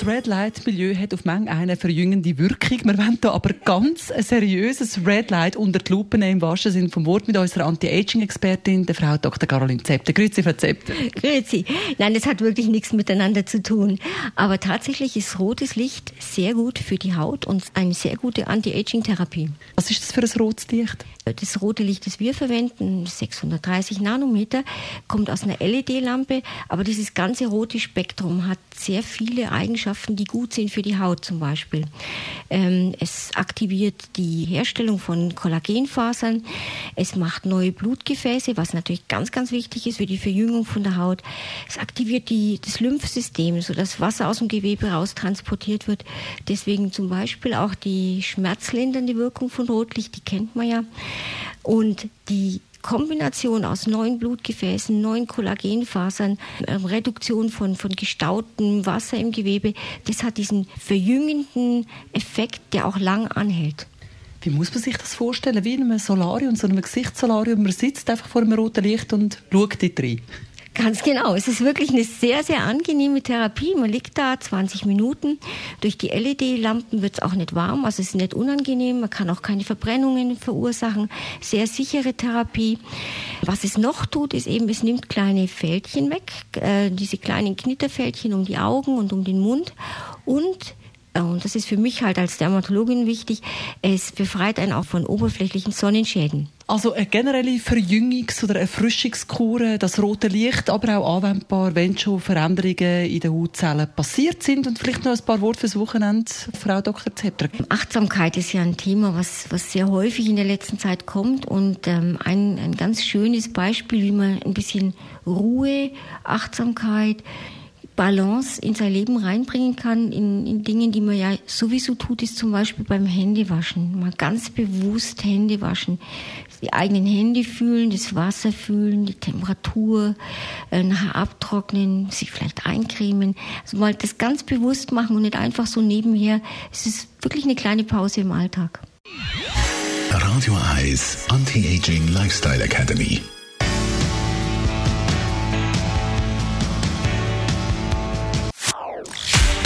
das Red Light Milieu hat auf Menge eine verjüngende Wirkung. Wir wollen hier aber ganz ein seriöses Red Light unter die Lupe nehmen, im wahrsten Sinne vom Wort, mit unserer Anti-Aging-Expertin, der Frau Dr. Caroline Zepter. Grüezi, Frau Zepter. Grüezi. Nein, das hat wirklich nichts miteinander zu tun. Aber tatsächlich ist rotes Licht sehr gut für die Haut und eine sehr gute Anti-Aging-Therapie. Was ist das für ein rotes Licht? Das rote Licht, das wir verwenden, 630 Nanometer, kommt aus einer LED-Lampe, aber dieses ganze rote Spektrum hat sehr viele Eigenschaften, die gut sind für die Haut zum Beispiel. Ähm, es aktiviert die Herstellung von Kollagenfasern, es macht neue Blutgefäße, was natürlich ganz, ganz wichtig ist für die Verjüngung von der Haut. Es aktiviert die, das Lymphsystem, sodass Wasser aus dem Gewebe raus transportiert wird. Deswegen zum Beispiel auch die schmerzlindernde Wirkung von Rotlicht, die kennt man ja. Und die Kombination aus neuen Blutgefäßen, neuen Kollagenfasern, ähm, Reduktion von, von gestautem Wasser im Gewebe, das hat diesen verjüngenden Effekt, der auch lang anhält. Wie muss man sich das vorstellen? Wie in einem Solarium, so einem Gesichtssolarium. Man sitzt einfach vor einem roten Licht und schaut dort rein. Ganz genau. Es ist wirklich eine sehr, sehr angenehme Therapie. Man liegt da 20 Minuten. Durch die LED-Lampen wird es auch nicht warm, also es ist nicht unangenehm. Man kann auch keine Verbrennungen verursachen. Sehr sichere Therapie. Was es noch tut, ist eben, es nimmt kleine Fältchen weg, äh, diese kleinen Knitterfältchen um die Augen und um den Mund und und das ist für mich halt als Dermatologin wichtig, es befreit einen auch von oberflächlichen Sonnenschäden. Also eine generelle Verjüngungs- oder Erfrischungskur, das rote Licht, aber auch anwendbar, wenn schon Veränderungen in den Hautzellen passiert sind. Und vielleicht noch ein paar Worte fürs Wochenende, Frau Dr. Zepter. Achtsamkeit ist ja ein Thema, was, was sehr häufig in der letzten Zeit kommt. Und ähm, ein, ein ganz schönes Beispiel, wie man ein bisschen Ruhe, Achtsamkeit, Balance in sein Leben reinbringen kann, in, in Dingen, die man ja sowieso tut, ist zum Beispiel beim Händewaschen. Mal ganz bewusst Hände waschen. Die eigenen Hände fühlen, das Wasser fühlen, die Temperatur, äh, nachher abtrocknen, sich vielleicht eincremen. Also mal das ganz bewusst machen und nicht einfach so nebenher. Es ist wirklich eine kleine Pause im Alltag. Radio Eyes Anti-Aging Lifestyle Academy.